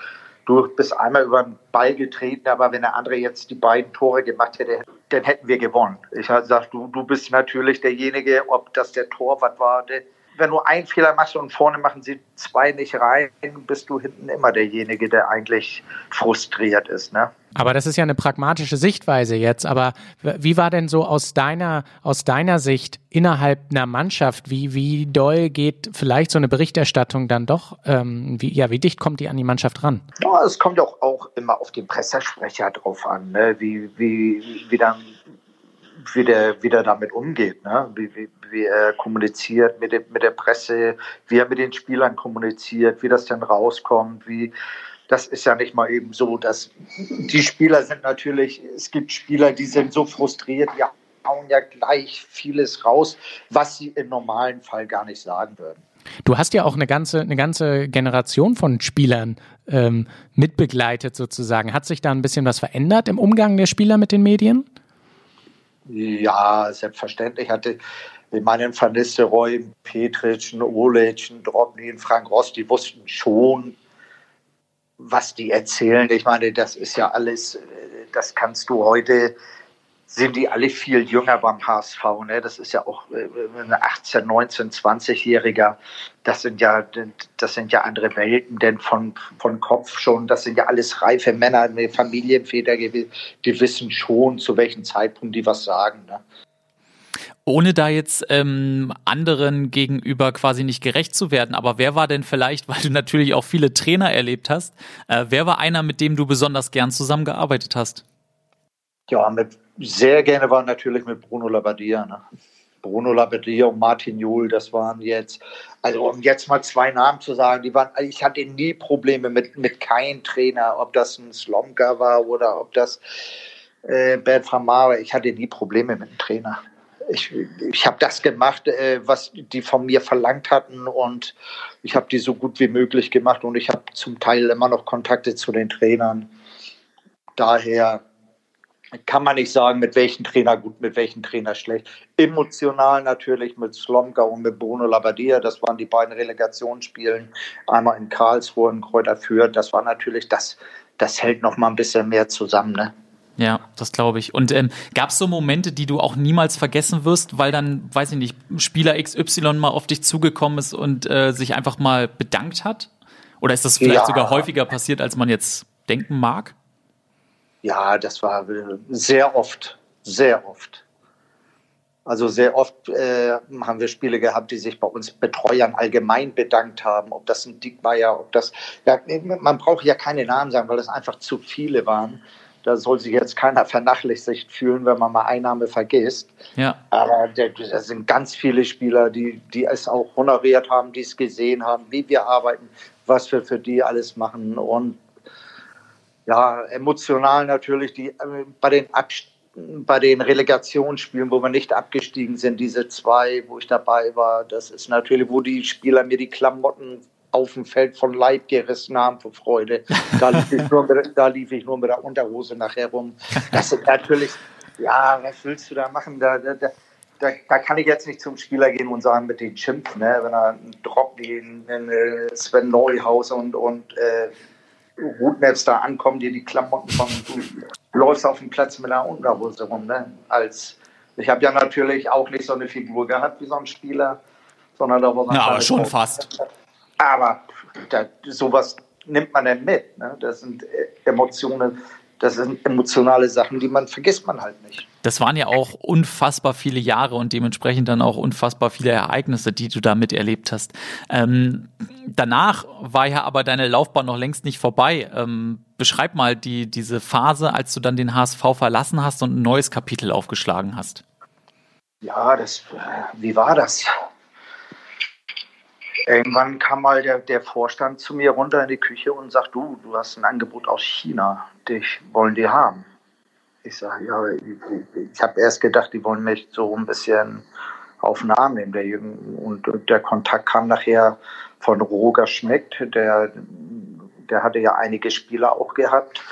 du bist einmal über den Ball getreten, aber wenn der andere jetzt die beiden Tore gemacht hätte, dann hätten wir gewonnen. Ich habe gesagt, du, du bist natürlich derjenige, ob das der Torwart war, der, wenn du einen Fehler machst und vorne machen sie zwei nicht rein, bist du hinten immer derjenige, der eigentlich frustriert ist. Ne? Aber das ist ja eine pragmatische Sichtweise jetzt. Aber wie war denn so aus deiner, aus deiner Sicht innerhalb einer Mannschaft, wie, wie doll geht vielleicht so eine Berichterstattung dann doch, ähm, wie, ja, wie dicht kommt die an die Mannschaft ran? Ja, es kommt auch, auch immer auf den Pressesprecher drauf an, ne? wie, wie, wie, dann, wie, der, wie der damit umgeht, ne? wie, wie, wie er kommuniziert mit, dem, mit der Presse, wie er mit den Spielern kommuniziert, wie das dann rauskommt, wie das ist ja nicht mal eben so, dass die Spieler sind natürlich, es gibt Spieler, die sind so frustriert, die hauen ja gleich vieles raus, was sie im normalen Fall gar nicht sagen würden. Du hast ja auch eine ganze, eine ganze Generation von Spielern ähm, mitbegleitet sozusagen. Hat sich da ein bisschen was verändert im Umgang der Spieler mit den Medien? Ja, selbstverständlich hatte ich meine Van Nistelrooy, Olic, ein Drobny, Frank Ross, die wussten schon, was die erzählen. Ich meine, das ist ja alles, äh, das kannst du heute sind die alle viel jünger beim HSV. Ne? Das ist ja auch äh, ein 18, 19, 20-Jähriger. Das sind ja, das sind ja andere Welten, denn von, von Kopf schon, das sind ja alles reife Männer, Familienväter, die wissen schon, zu welchem Zeitpunkt die was sagen. Ne? Ohne da jetzt ähm, anderen gegenüber quasi nicht gerecht zu werden, aber wer war denn vielleicht, weil du natürlich auch viele Trainer erlebt hast, äh, wer war einer, mit dem du besonders gern zusammengearbeitet hast? Ja, mit, sehr gerne war natürlich mit Bruno Labbadia. Ne? Bruno Labbadia und Martin Juhl, das waren jetzt, also um jetzt mal zwei Namen zu sagen, die waren, ich hatte nie Probleme mit, mit keinem Trainer, ob das ein Slomka war oder ob das äh, Bert Framare, ich hatte nie Probleme mit dem Trainer ich, ich habe das gemacht, äh, was die von mir verlangt hatten und ich habe die so gut wie möglich gemacht und ich habe zum Teil immer noch Kontakte zu den Trainern. Daher kann man nicht sagen, mit welchem Trainer gut, mit welchem Trainer schlecht. Emotional natürlich mit Slomka und mit Bruno Labbadia, das waren die beiden Relegationsspielen, einmal in Karlsruhe und Kräuter Fürth, das war natürlich, das, das hält noch mal ein bisschen mehr zusammen, ne? Ja, das glaube ich. Und ähm, gab es so Momente, die du auch niemals vergessen wirst, weil dann, weiß ich nicht, Spieler XY mal auf dich zugekommen ist und äh, sich einfach mal bedankt hat? Oder ist das vielleicht ja. sogar häufiger passiert, als man jetzt denken mag? Ja, das war äh, sehr oft, sehr oft. Also sehr oft äh, haben wir Spiele gehabt, die sich bei uns Betreuern allgemein bedankt haben, ob das ein Dickmeier, ob das, ja, man braucht ja keine Namen sagen, weil das einfach zu viele waren. Da soll sich jetzt keiner vernachlässigt fühlen, wenn man mal Einnahme vergisst. Ja. Aber da sind ganz viele Spieler, die, die es auch honoriert haben, die es gesehen haben, wie wir arbeiten, was wir für die alles machen. Und ja, emotional natürlich die, äh, bei den Abst bei den Relegationsspielen, wo wir nicht abgestiegen sind, diese zwei, wo ich dabei war, das ist natürlich, wo die Spieler mir die Klamotten auf dem Feld von Leib gerissen haben vor Freude. Da lief ich nur mit, da lief ich nur mit der Unterhose nachher rum. Das sind natürlich, ja, was willst du da machen? Da, da, da, da, kann ich jetzt nicht zum Spieler gehen und sagen, mit den Chimp, ne? wenn er einen Drop wie in, Sven Neuhaus und, und äh, Rutnetz da ankommen, dir die Klamotten von, du läufst auf dem Platz mit einer Unterhose rum. Ne? Als, ich habe ja natürlich auch nicht so eine Figur gehabt wie so ein Spieler, sondern da war Ja, aber schon fast. Aber da, sowas nimmt man dann mit. Ne? Das sind äh, Emotionen, das sind emotionale Sachen, die man vergisst man halt nicht. Das waren ja auch unfassbar viele Jahre und dementsprechend dann auch unfassbar viele Ereignisse, die du da miterlebt hast. Ähm, danach war ja aber deine Laufbahn noch längst nicht vorbei. Ähm, beschreib mal die, diese Phase, als du dann den HSV verlassen hast und ein neues Kapitel aufgeschlagen hast. Ja, das, äh, wie war das? Irgendwann kam mal der, der Vorstand zu mir runter in die Küche und sagt, du, du hast ein Angebot aus China, dich wollen die haben. Ich sage, ja, ich, ich habe erst gedacht, die wollen mich so ein bisschen auf den Arm nehmen. Der und der Kontakt kam nachher von Roger Schmeckt, der, der hatte ja einige Spieler auch gehabt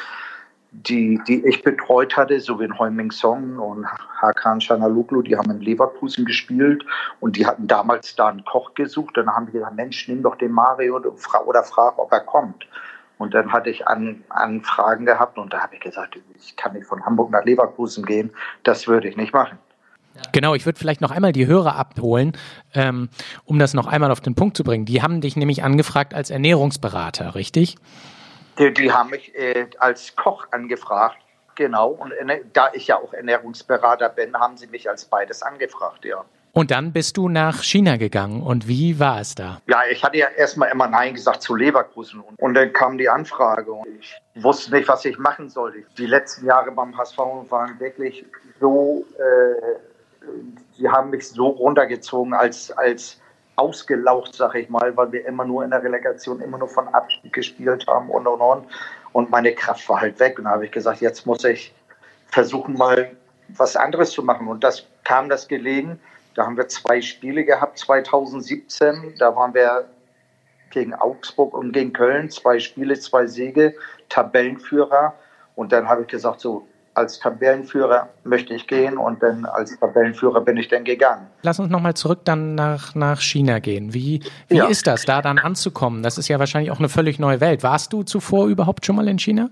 die, die ich betreut hatte, so wie in Heuming Song und Hakan Chanaloglu, die haben in Leverkusen gespielt und die hatten damals da einen Koch gesucht. Dann haben wir gesagt, Mensch, nimm doch den Mario oder frag, ob er kommt. Und dann hatte ich an, Anfragen gehabt und da habe ich gesagt, ich kann nicht von Hamburg nach Leverkusen gehen, das würde ich nicht machen. Genau, ich würde vielleicht noch einmal die Hörer abholen, ähm, um das noch einmal auf den Punkt zu bringen. Die haben dich nämlich angefragt als Ernährungsberater, richtig? Die, die haben mich äh, als Koch angefragt, genau. Und da ich ja auch Ernährungsberater bin, haben sie mich als beides angefragt, ja. Und dann bist du nach China gegangen. Und wie war es da? Ja, ich hatte ja erstmal immer Nein gesagt zu Leverkusen. Und dann kam die Anfrage und ich wusste nicht, was ich machen sollte. Die letzten Jahre beim HSV waren wirklich so, äh, sie haben mich so runtergezogen als, als ausgelaucht, sag ich mal, weil wir immer nur in der Relegation immer nur von Abstieg gespielt haben und und und. Und meine Kraft war halt weg. Und da habe ich gesagt, jetzt muss ich versuchen, mal was anderes zu machen. Und das kam das gelegen. Da haben wir zwei Spiele gehabt, 2017. Da waren wir gegen Augsburg und gegen Köln. Zwei Spiele, zwei Siege, Tabellenführer. Und dann habe ich gesagt, so, als Tabellenführer möchte ich gehen und dann als Tabellenführer bin ich dann gegangen. Lass uns nochmal zurück dann nach, nach China gehen. Wie, wie ja. ist das, da dann anzukommen? Das ist ja wahrscheinlich auch eine völlig neue Welt. Warst du zuvor überhaupt schon mal in China?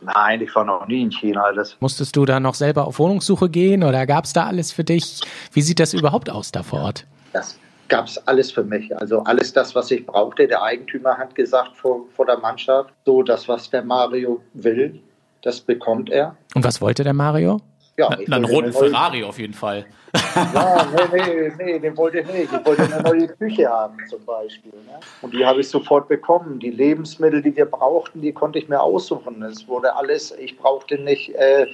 Nein, ich war noch nie in China. Das Musstest du da noch selber auf Wohnungssuche gehen oder gab es da alles für dich? Wie sieht das überhaupt aus da vor Ort? das gab es alles für mich. Also alles das, was ich brauchte. Der Eigentümer hat gesagt vor, vor der Mannschaft, so das, was der Mario will, das bekommt er. Und was wollte der Mario? Ja, Na, einen roten Ferrari auf jeden Fall. Ja, nee, nee, nee, den wollte ich nicht. Ich wollte eine neue Küche haben zum Beispiel. Ne? Und die habe ich sofort bekommen. Die Lebensmittel, die wir brauchten, die konnte ich mir aussuchen. Es wurde alles, ich brauchte nicht äh,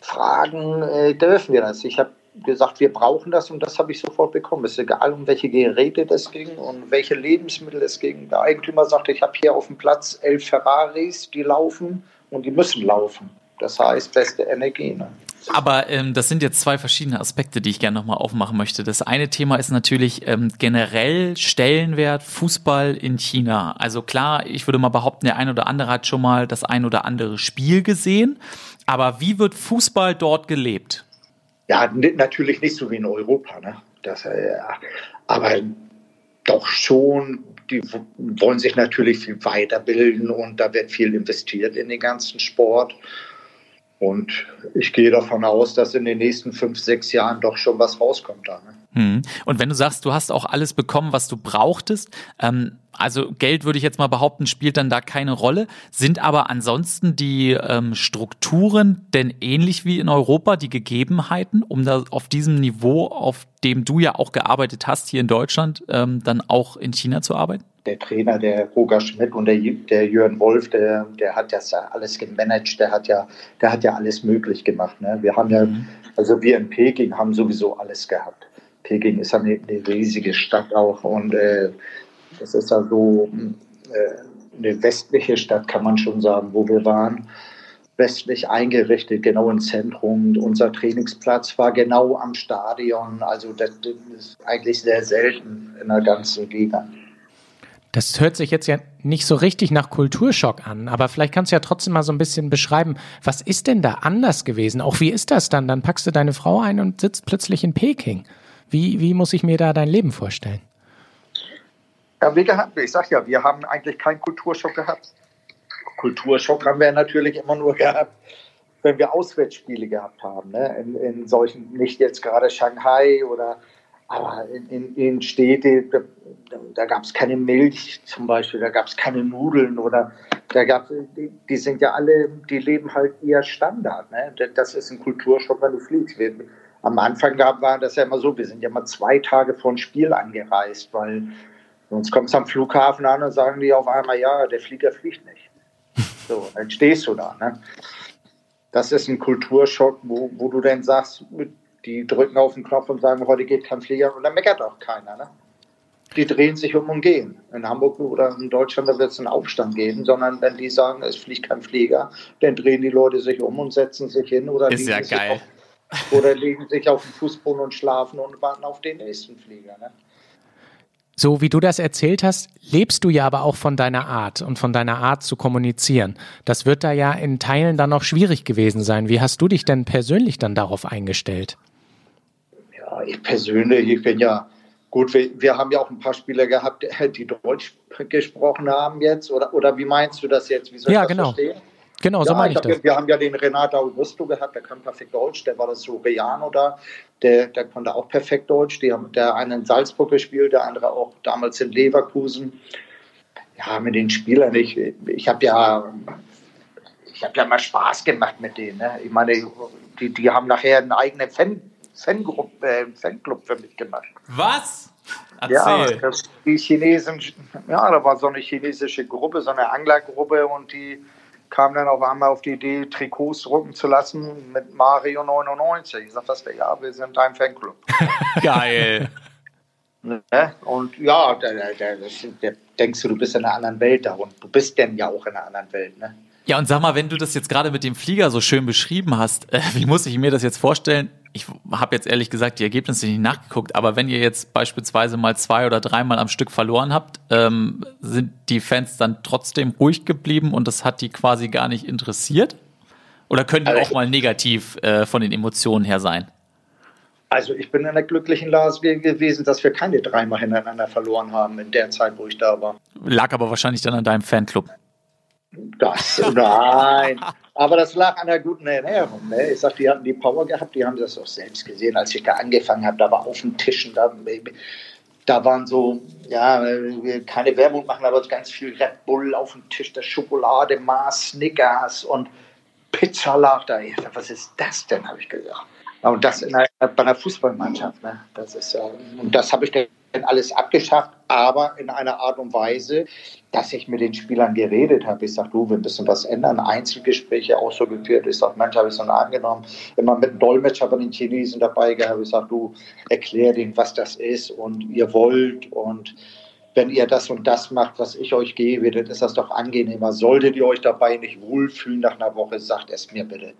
fragen, äh, dürfen wir das? Ich habe gesagt, wir brauchen das und das habe ich sofort bekommen. Es ist egal, um welche Geräte das ging und welche Lebensmittel es ging. Der Eigentümer sagte, ich habe hier auf dem Platz elf Ferraris, die laufen und die müssen laufen. Das heißt, beste Energie. Ne? Aber ähm, das sind jetzt zwei verschiedene Aspekte, die ich gerne nochmal aufmachen möchte. Das eine Thema ist natürlich ähm, generell Stellenwert Fußball in China. Also klar, ich würde mal behaupten, der ein oder andere hat schon mal das ein oder andere Spiel gesehen. Aber wie wird Fußball dort gelebt? Ja, natürlich nicht so wie in Europa, ne? Das, äh, aber doch schon, die wollen sich natürlich viel weiterbilden und da wird viel investiert in den ganzen Sport. Und ich gehe davon aus, dass in den nächsten fünf, sechs Jahren doch schon was rauskommt da. Ne? Hm. Und wenn du sagst, du hast auch alles bekommen, was du brauchtest, ähm, also Geld würde ich jetzt mal behaupten, spielt dann da keine Rolle. Sind aber ansonsten die ähm, Strukturen denn ähnlich wie in Europa, die Gegebenheiten, um da auf diesem Niveau, auf dem du ja auch gearbeitet hast hier in Deutschland, ähm, dann auch in China zu arbeiten? Der Trainer, der Roger Schmidt und der, der Jürgen Wolf, der, der hat das ja alles gemanagt, der hat ja, der hat ja alles möglich gemacht. Ne? Wir haben ja, also wir in Peking haben sowieso alles gehabt. Peking ist ja eine, eine riesige Stadt auch und äh, das ist ja so äh, eine westliche Stadt, kann man schon sagen, wo wir waren. Westlich eingerichtet, genau im Zentrum. Unser Trainingsplatz war genau am Stadion. Also das, das ist eigentlich sehr selten in der ganzen Liga. Das hört sich jetzt ja nicht so richtig nach Kulturschock an, aber vielleicht kannst du ja trotzdem mal so ein bisschen beschreiben, was ist denn da anders gewesen? Auch wie ist das dann? Dann packst du deine Frau ein und sitzt plötzlich in Peking. Wie, wie muss ich mir da dein Leben vorstellen? Ja, wie gehabt, ich sag ja, wir haben eigentlich keinen Kulturschock gehabt. Kulturschock haben wir natürlich immer nur gehabt, wenn wir Auswärtsspiele gehabt haben. Ne? In, in solchen, nicht jetzt gerade Shanghai oder, aber in, in, Städte, da, da gab es keine Milch zum Beispiel, da gab es keine Nudeln oder da gab die, die sind ja alle, die leben halt eher Standard. Ne? Das ist ein Kulturschock, wenn du fliegst. Wir, am Anfang gab, war das ja immer so, wir sind ja mal zwei Tage vor ein Spiel angereist, weil Sonst kommst du am Flughafen an und sagen die auf einmal, ja, der Flieger fliegt nicht. So, dann stehst du da. Ne? Das ist ein Kulturschock, wo, wo du dann sagst, die drücken auf den Knopf und sagen, heute geht kein Flieger und dann meckert auch keiner. Ne? Die drehen sich um und gehen. In Hamburg oder in Deutschland wird es einen Aufstand geben, sondern wenn die sagen, es fliegt kein Flieger, dann drehen die Leute sich um und setzen sich hin oder, Ist ja legen, sich geil. auf, oder legen sich auf den Fußboden und schlafen und warten auf den nächsten Flieger. Ne? So wie du das erzählt hast, lebst du ja aber auch von deiner Art und von deiner Art zu kommunizieren. Das wird da ja in Teilen dann noch schwierig gewesen sein. Wie hast du dich denn persönlich dann darauf eingestellt? Ich persönlich, ich bin ja gut, wir, wir haben ja auch ein paar Spieler gehabt, die Deutsch gesprochen haben jetzt. Oder, oder wie meinst du das jetzt? Wie soll Ja, ich das genau. verstehen? Genau, so ja, meine ich glaub, das. Wir haben ja den Renato Augusto gehabt, der kann perfekt Deutsch, der war das Soriano da, der, der konnte auch perfekt Deutsch. Die haben, der eine in Salzburg gespielt, der andere auch damals in Leverkusen. Ja, mit den Spielern, ich, ich habe ja, ich habe ja mal Spaß gemacht mit denen. Ne? Ich meine, die, die haben nachher einen eigenen Fan, Fangruppe, äh, Fanclub für mich gemacht. Was? Ja, Erzähl. das, die Chinesen, ja, da war so eine chinesische Gruppe, so eine Anglergruppe und die kam dann auf einmal auf die Idee, Trikots drucken zu lassen mit Mario 99. Ich sag, was der, ja, wir sind dein Fanclub. Geil. Ne? Und ja, da, da, das, da denkst du, du bist in einer anderen Welt da und du bist denn ja auch in einer anderen Welt. Ne? Ja, und sag mal, wenn du das jetzt gerade mit dem Flieger so schön beschrieben hast, äh, wie muss ich mir das jetzt vorstellen? Ich habe jetzt ehrlich gesagt die Ergebnisse nicht nachgeguckt, aber wenn ihr jetzt beispielsweise mal zwei oder dreimal am Stück verloren habt, ähm, sind die Fans dann trotzdem ruhig geblieben und das hat die quasi gar nicht interessiert? Oder können die Also auch mal negativ äh, von den Emotionen her sein? Also ich bin in der glücklichen Lage gewesen, dass wir keine dreimal hintereinander verloren haben in der Zeit, wo ich da war. Lag aber wahrscheinlich dann an deinem Fanclub. Das, nein. Aber das lag an der guten Ernährung. Ne? Ich sag, die hatten die Power gehabt, die haben das auch selbst gesehen, als ich da angefangen habe. Da war auf dem Tischen, da, da waren so, ja, keine Werbung machen, aber ganz viel Red Bull auf dem Tisch, der Schokolade, Mars, Snickers und Pizza lag da. Ich dachte, was ist das denn, habe ich gesagt. Und das in einer, bei einer Fußballmannschaft. Ne? Das ist, äh, und das habe ich dann alles abgeschafft, aber in einer Art und Weise, dass ich mit den Spielern geredet habe. Ich sage, du, wir müssen was ändern. Einzelgespräche auch so geführt. Ich sage, Mensch, habe ich so angenommen. Immer mit einem Dolmetscher bei den Chinesen dabei gehabt. Ich sage, du, erklär denen, was das ist und ihr wollt und wenn ihr das und das macht, was ich euch gebe, dann ist das doch angenehmer. Solltet ihr euch dabei nicht wohlfühlen nach einer Woche, sagt es mir bitte.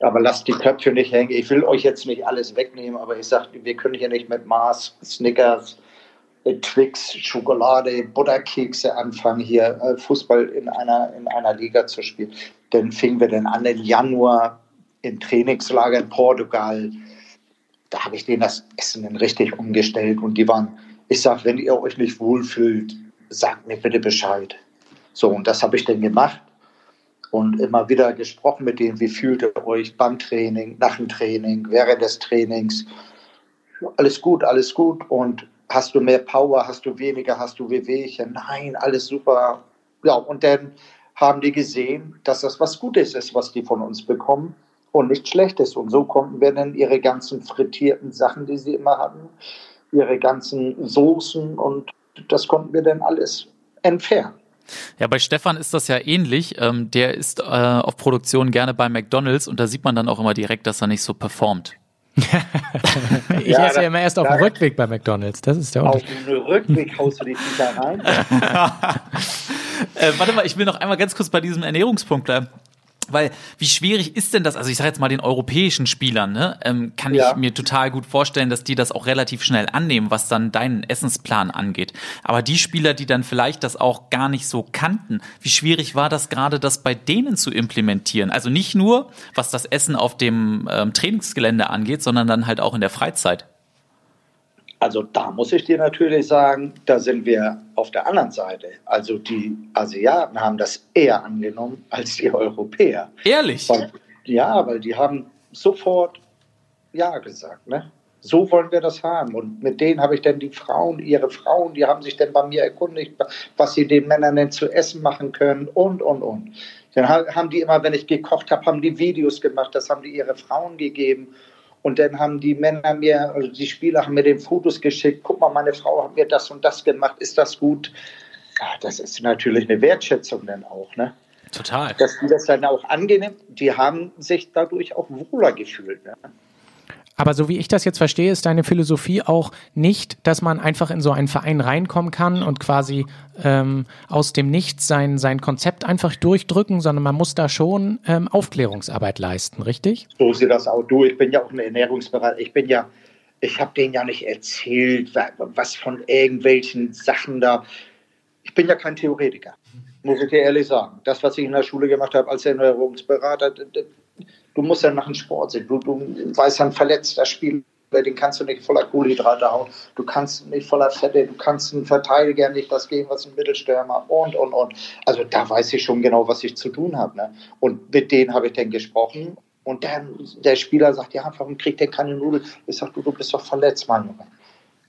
Aber lasst die Köpfe nicht hängen. Ich will euch jetzt nicht alles wegnehmen, aber ich sage, wir können hier nicht mit Mars, Snickers, äh, Twix, Schokolade, Butterkekse anfangen, hier äh, Fußball in einer, in einer Liga zu spielen. Dann fingen wir dann an im Januar im Trainingslager in Portugal. Da habe ich denen das Essen dann richtig umgestellt und die waren, ich sage, wenn ihr euch nicht wohlfühlt, sagt mir bitte Bescheid. So, und das habe ich dann gemacht und immer wieder gesprochen mit denen, wie fühlt ihr euch beim Training, nach dem Training, während des Trainings. Alles gut, alles gut. Und hast du mehr Power, hast du weniger, hast du Wehwehchen? Nein, alles super. Ja, und dann haben die gesehen, dass das was Gutes ist, was die von uns bekommen und nicht Schlechtes. Und so konnten wir dann ihre ganzen frittierten Sachen, die sie immer hatten, ihre ganzen Soßen und das konnten wir dann alles entfernen. Ja, bei Stefan ist das ja ähnlich. Ähm, der ist äh, auf Produktion gerne bei McDonalds und da sieht man dann auch immer direkt, dass er nicht so performt. ich ja, esse ja immer erst auf dem Rückweg bei McDonalds. Das ist der Unterschied. Auf dem Rückweg haust du dich da rein. äh, warte mal, ich will noch einmal ganz kurz bei diesem Ernährungspunkt bleiben. Weil wie schwierig ist denn das? Also ich sage jetzt mal den europäischen Spielern, ne? Ähm, kann ja. ich mir total gut vorstellen, dass die das auch relativ schnell annehmen, was dann deinen Essensplan angeht. Aber die Spieler, die dann vielleicht das auch gar nicht so kannten, wie schwierig war das gerade, das bei denen zu implementieren? Also nicht nur, was das Essen auf dem ähm, Trainingsgelände angeht, sondern dann halt auch in der Freizeit. Also da muss ich dir natürlich sagen, da sind wir auf der anderen Seite. Also die Asiaten haben das eher angenommen als die Europäer. Ehrlich? Weil, ja, weil die haben sofort Ja gesagt. Ne? So wollen wir das haben. Und mit denen habe ich dann die Frauen, ihre Frauen, die haben sich dann bei mir erkundigt, was sie den Männern denn zu essen machen können und, und, und. Dann haben die immer, wenn ich gekocht habe, haben die Videos gemacht, das haben die ihre Frauen gegeben. Und dann haben die Männer mir, also die Spieler haben mir den Fotos geschickt. Guck mal, meine Frau hat mir das und das gemacht. Ist das gut? Ja, das ist natürlich eine Wertschätzung dann auch, ne? Total. Dass die das dann auch angenehm, die haben sich dadurch auch wohler gefühlt. Ne? Aber so wie ich das jetzt verstehe, ist deine Philosophie auch nicht, dass man einfach in so einen Verein reinkommen kann und quasi ähm, aus dem Nichts sein, sein Konzept einfach durchdrücken, sondern man muss da schon ähm, Aufklärungsarbeit leisten, richtig? So sieht das auch. Du, ich bin ja auch ein Ernährungsberater. Ich bin ja, ich habe denen ja nicht erzählt, was von irgendwelchen Sachen da. Ich bin ja kein Theoretiker, muss ich dir ehrlich sagen. Das, was ich in der Schule gemacht habe als Ernährungsberater, du musst ja nach dem Sport sehen. Du, du weißt, ein verletzter Spieler, den kannst du nicht voller Kohlenhydrate hauen. Du kannst nicht voller Fette, du kannst einen Verteidiger nicht das geben, was ein Mittelstürmer und, und, und. Also da weiß ich schon genau, was ich zu tun habe. Ne? Und mit denen habe ich dann gesprochen. Und dann der Spieler sagt, ja, warum kriegt der keine Nudeln? Ich sage, du, du bist doch verletzt, Mann.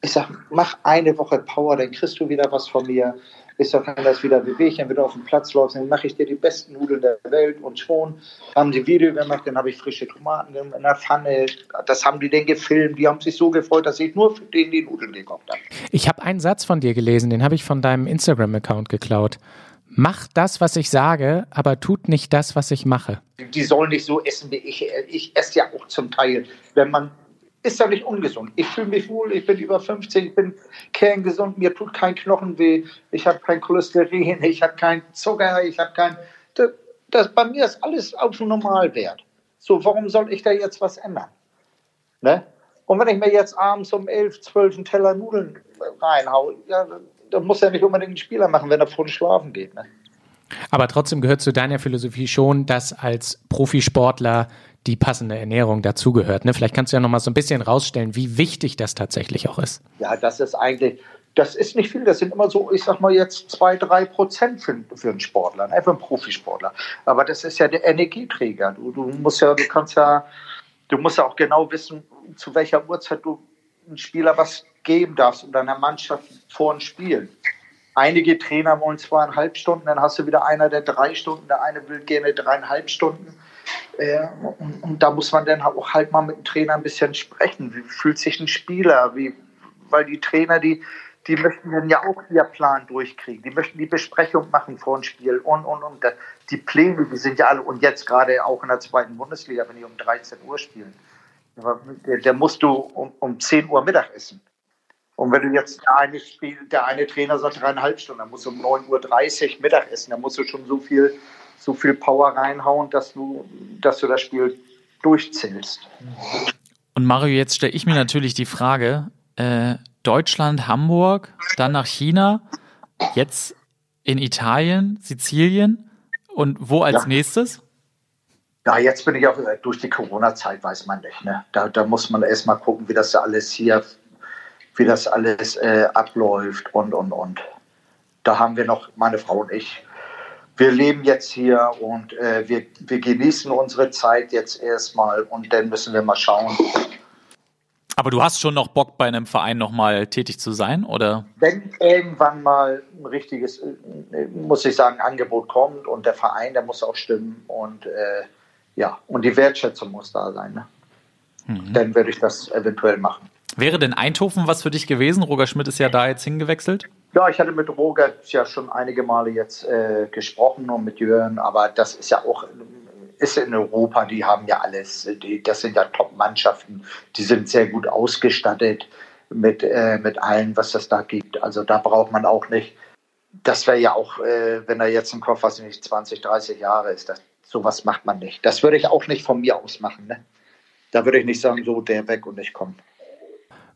Ich sage, mach eine Woche Power, dann kriegst du wieder was von mir bis doch wenn das wieder Wehwehchen wieder auf dem Platz läuft, dann mache ich dir die besten Nudeln der Welt und schon haben die Video gemacht, dann habe ich frische Tomaten in der Pfanne, das haben die denn gefilmt, die haben sich so gefreut, dass ich nur für den die Nudeln gekocht habe. Ich habe einen Satz von dir gelesen, den habe ich von deinem Instagram-Account geklaut. Mach das, was ich sage, aber tut nicht das, was ich mache. Die sollen nicht so essen wie ich. Ich esse ja auch zum Teil. Wenn man ist ja nicht ungesund. Ich fühle mich wohl, ich bin über 50, ich bin kerngesund, mir tut kein Knochen weh, ich habe kein Cholesterin, ich habe keinen Zucker, ich habe kein. Das, das, bei mir ist alles auf Normalwert. So, warum soll ich da jetzt was ändern? Ne? Und wenn ich mir jetzt abends um 11, 12 einen Teller Nudeln reinhaue, ja, dann muss er nicht unbedingt einen Spieler machen, wenn er vor Schlafen geht. Ne? Aber trotzdem gehört zu deiner Philosophie schon, dass als Profisportler die passende Ernährung dazugehört. Ne? Vielleicht kannst du ja noch mal so ein bisschen rausstellen, wie wichtig das tatsächlich auch ist. Ja, das ist eigentlich, Das ist nicht viel, das sind immer so, ich sag mal jetzt zwei, drei Prozent für, für einen Sportler, ne, für einen Profisportler. Aber das ist ja der Energieträger. Du, du musst ja, du kannst ja, du musst ja auch genau wissen, zu welcher Uhrzeit du einem Spieler was geben darfst und deiner Mannschaft vor ein Spiel. Einige Trainer wollen zweieinhalb Stunden, dann hast du wieder einer, der drei Stunden, der eine will gerne dreieinhalb Stunden. Äh, und, und, da muss man dann auch halt mal mit dem Trainer ein bisschen sprechen. Wie fühlt sich ein Spieler? Wie, weil die Trainer, die, die möchten dann ja auch ihr Plan durchkriegen. Die möchten die Besprechung machen vor dem Spiel und, und, und. Die Pläne, die sind ja alle, und jetzt gerade auch in der zweiten Bundesliga, wenn die um 13 Uhr spielen, der, musst du um, um 10 Uhr Mittag essen. Und wenn du jetzt der eine, Spiel, der eine Trainer sagt dreieinhalb Stunden, dann musst du um 9.30 Uhr Mittag essen, dann musst du schon so viel, so viel Power reinhauen, dass du, dass du das Spiel durchzählst. Und Mario, jetzt stelle ich mir natürlich die Frage, äh, Deutschland, Hamburg, dann nach China, jetzt in Italien, Sizilien und wo als ja. nächstes? Ja, jetzt bin ich auch durch die Corona-Zeit, weiß man nicht. Ne? Da, da muss man erst mal gucken, wie das alles hier, wie das alles äh, abläuft und und und. Da haben wir noch, meine Frau und ich, wir leben jetzt hier und äh, wir, wir genießen unsere Zeit jetzt erstmal und dann müssen wir mal schauen, aber du hast schon noch Bock, bei einem Verein nochmal tätig zu sein, oder? Wenn irgendwann mal ein richtiges, muss ich sagen, Angebot kommt und der Verein, der muss auch stimmen und äh, ja, und die Wertschätzung muss da sein. Ne? Mhm. Dann würde ich das eventuell machen. Wäre denn Eindhoven was für dich gewesen? Roger Schmidt ist ja da jetzt hingewechselt. Ja, ich hatte mit Roger ja schon einige Male jetzt äh, gesprochen und mit Jörn, aber das ist ja auch ist in Europa, die haben ja alles, die, das sind ja Top-Mannschaften, die sind sehr gut ausgestattet mit, äh, mit allem, was es da gibt. Also da braucht man auch nicht, das wäre ja auch, äh, wenn er jetzt im Kopf, was nicht 20, 30 Jahre ist, das, sowas macht man nicht. Das würde ich auch nicht von mir aus machen. Ne? Da würde ich nicht sagen, so der weg und ich komme.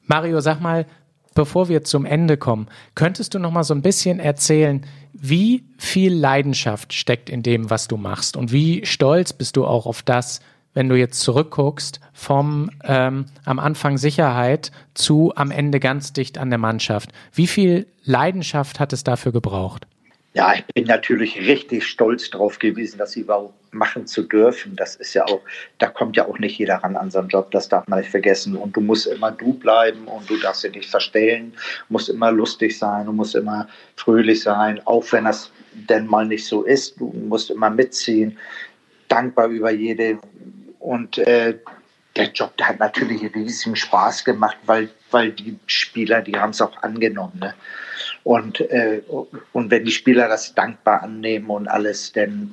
Mario, sag mal, bevor wir zum Ende kommen, könntest du noch mal so ein bisschen erzählen, wie viel Leidenschaft steckt in dem, was du machst und wie stolz bist du auch auf das, wenn du jetzt zurückguckst, vom ähm, am Anfang Sicherheit zu am Ende ganz dicht an der Mannschaft. Wie viel Leidenschaft hat es dafür gebraucht? Ja, ich bin natürlich richtig stolz drauf gewesen, das überhaupt machen zu dürfen. Das ist ja auch, da kommt ja auch nicht jeder ran an so einen Job, das darf man nicht vergessen. Und du musst immer du bleiben und du darfst dich nicht verstellen, musst immer lustig sein, du musst immer fröhlich sein, auch wenn das denn mal nicht so ist. Du musst immer mitziehen, dankbar über jede. Und äh, der Job, der hat natürlich riesigen Spaß gemacht, weil, weil die Spieler, die haben es auch angenommen. Ne? Und, äh, und wenn die Spieler das dankbar annehmen und alles, dann,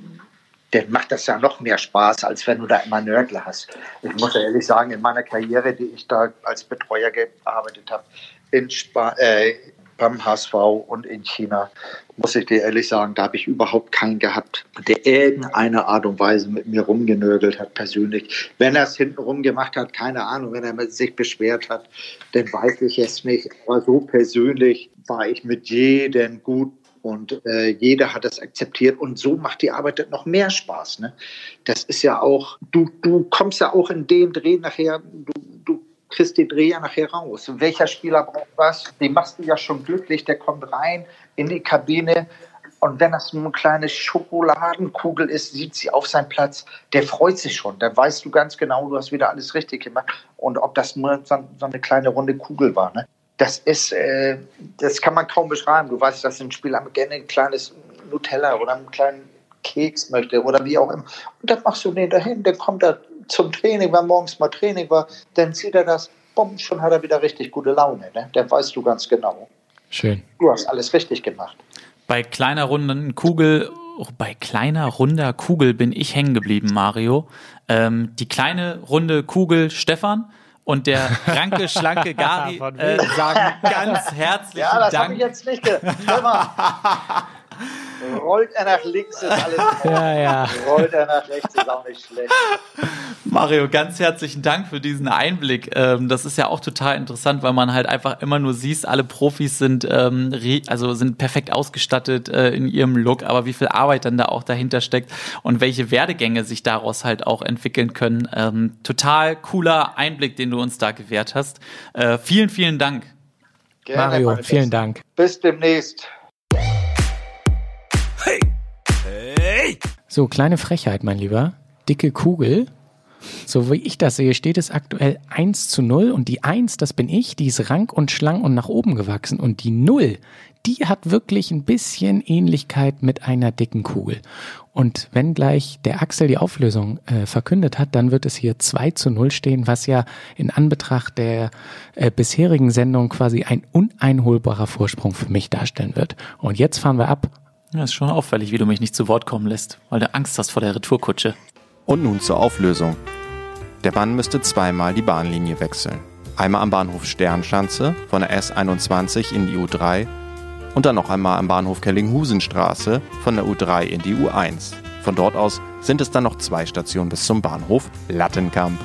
dann macht das ja noch mehr Spaß, als wenn du da immer Nörgler hast. Ich muss ja ehrlich sagen, in meiner Karriere, die ich da als Betreuer gearbeitet habe, in Spa äh, beim HSV und in China, muss ich dir ehrlich sagen, da habe ich überhaupt keinen gehabt, der irgendeine Art und Weise mit mir rumgenörgelt hat, persönlich. Wenn er es hintenrum gemacht hat, keine Ahnung, wenn er sich beschwert hat, dann weiß ich es nicht. Aber so persönlich war ich mit jedem gut und äh, jeder hat das akzeptiert und so macht die Arbeit noch mehr Spaß. Ne? Das ist ja auch, du, du kommst ja auch in den Dreh nachher, du, du kriegst den Dreh nachher raus. Welcher Spieler braucht was? Den machst du ja schon glücklich, der kommt rein in die Kabine und wenn das nur eine kleine Schokoladenkugel ist, sieht sie auf seinen Platz, der freut sich schon. Dann weißt du ganz genau, du hast wieder alles richtig gemacht. Und ob das nur so, eine kleine runde Kugel war. Ne? Das ist, äh, das kann man kaum beschreiben. Du weißt, dass ein Spieler gerne ein kleines Nutella oder einen kleinen Keks möchte oder wie auch immer. Und dann machst du den dahin, dann kommt er zum Training, wenn morgens mal Training war, dann sieht er das, bumm, schon hat er wieder richtig gute Laune. Ne? Dann weißt du ganz genau. Schön. Du hast alles richtig gemacht. Bei kleiner runden Kugel, bei kleiner runder Kugel bin ich hängen geblieben, Mario. Ähm, die kleine runde Kugel Stefan und der kranke, schlanke Gari äh, sagen ganz herzlichen ja, das Dank. Ich jetzt nicht Rollt er nach links, ist alles ja, ja. Rollt er nach rechts, ist auch nicht schlecht. Mario, ganz herzlichen Dank für diesen Einblick. Ähm, das ist ja auch total interessant, weil man halt einfach immer nur sieht, alle Profis sind, ähm, also sind perfekt ausgestattet äh, in ihrem Look, aber wie viel Arbeit dann da auch dahinter steckt und welche Werdegänge sich daraus halt auch entwickeln können. Ähm, total cooler Einblick, den du uns da gewährt hast. Äh, vielen, vielen Dank. Gerne, Mario, vielen. Dank. Bis demnächst. Hey! So, kleine Frechheit, mein Lieber. Dicke Kugel. So wie ich das sehe, steht es aktuell 1 zu 0 und die 1, das bin ich, die ist rank und schlank und nach oben gewachsen und die 0, die hat wirklich ein bisschen Ähnlichkeit mit einer dicken Kugel. Und wenn gleich der Axel die Auflösung äh, verkündet hat, dann wird es hier 2 zu 0 stehen, was ja in Anbetracht der äh, bisherigen Sendung quasi ein uneinholbarer Vorsprung für mich darstellen wird. Und jetzt fahren wir ab Ja, ist schon auffällig, wie du mich nicht zu Wort kommen lässt, weil du Angst hast vor der Retourkutsche. Und nun zur Auflösung. Der Mann müsste zweimal die Bahnlinie wechseln. Einmal am Bahnhof Sternschanze von der S21 in die U3 und dann noch einmal am Bahnhof Kellinghusenstraße von der U3 in die U1. Von dort aus sind es dann noch zwei Stationen bis zum Bahnhof Lattenkamp.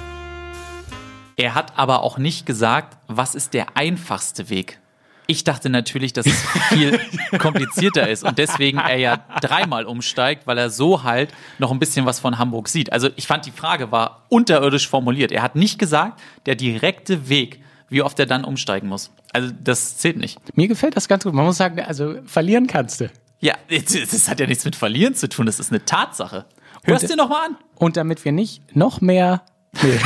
Er hat aber auch nicht gesagt, was ist der einfachste Weg. Ich dachte natürlich, dass es viel komplizierter ist und deswegen er ja dreimal umsteigt, weil er so halt noch ein bisschen was von Hamburg sieht. Also ich fand die Frage war unterirdisch formuliert. Er hat nicht gesagt, der direkte Weg, wie oft er dann umsteigen muss. Also das zählt nicht. Mir gefällt das ganz gut. Man muss sagen, also verlieren kannst du. Ja, das hat ja nichts mit Verlieren zu tun. Das ist eine Tatsache. Hörst Und- dir noch mal an. Und damit wir nicht noch mehr. Nee.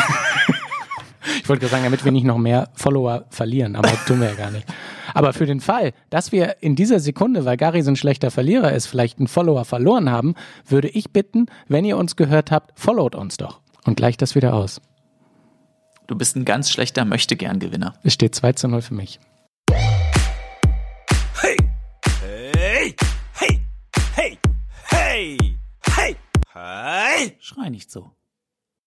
ich wollte gerade sagen, damit wir nicht noch mehr Follower verlieren, aber tun wir ja gar nicht. Aber für den Fall, dass wir in dieser Sekunde, weil Gary so ein schlechter Verlierer ist, vielleicht einen Follower verloren haben, würde ich bitten, wenn ihr uns gehört habt, followt uns doch. Und gleicht das wieder aus. Du bist ein ganz schlechter Möchtegern-Gewinner. Es steht 2 zu 0 für mich. Hey! Hey! Hey! Hey! Hey! Hey! Hey! Schrei nicht so.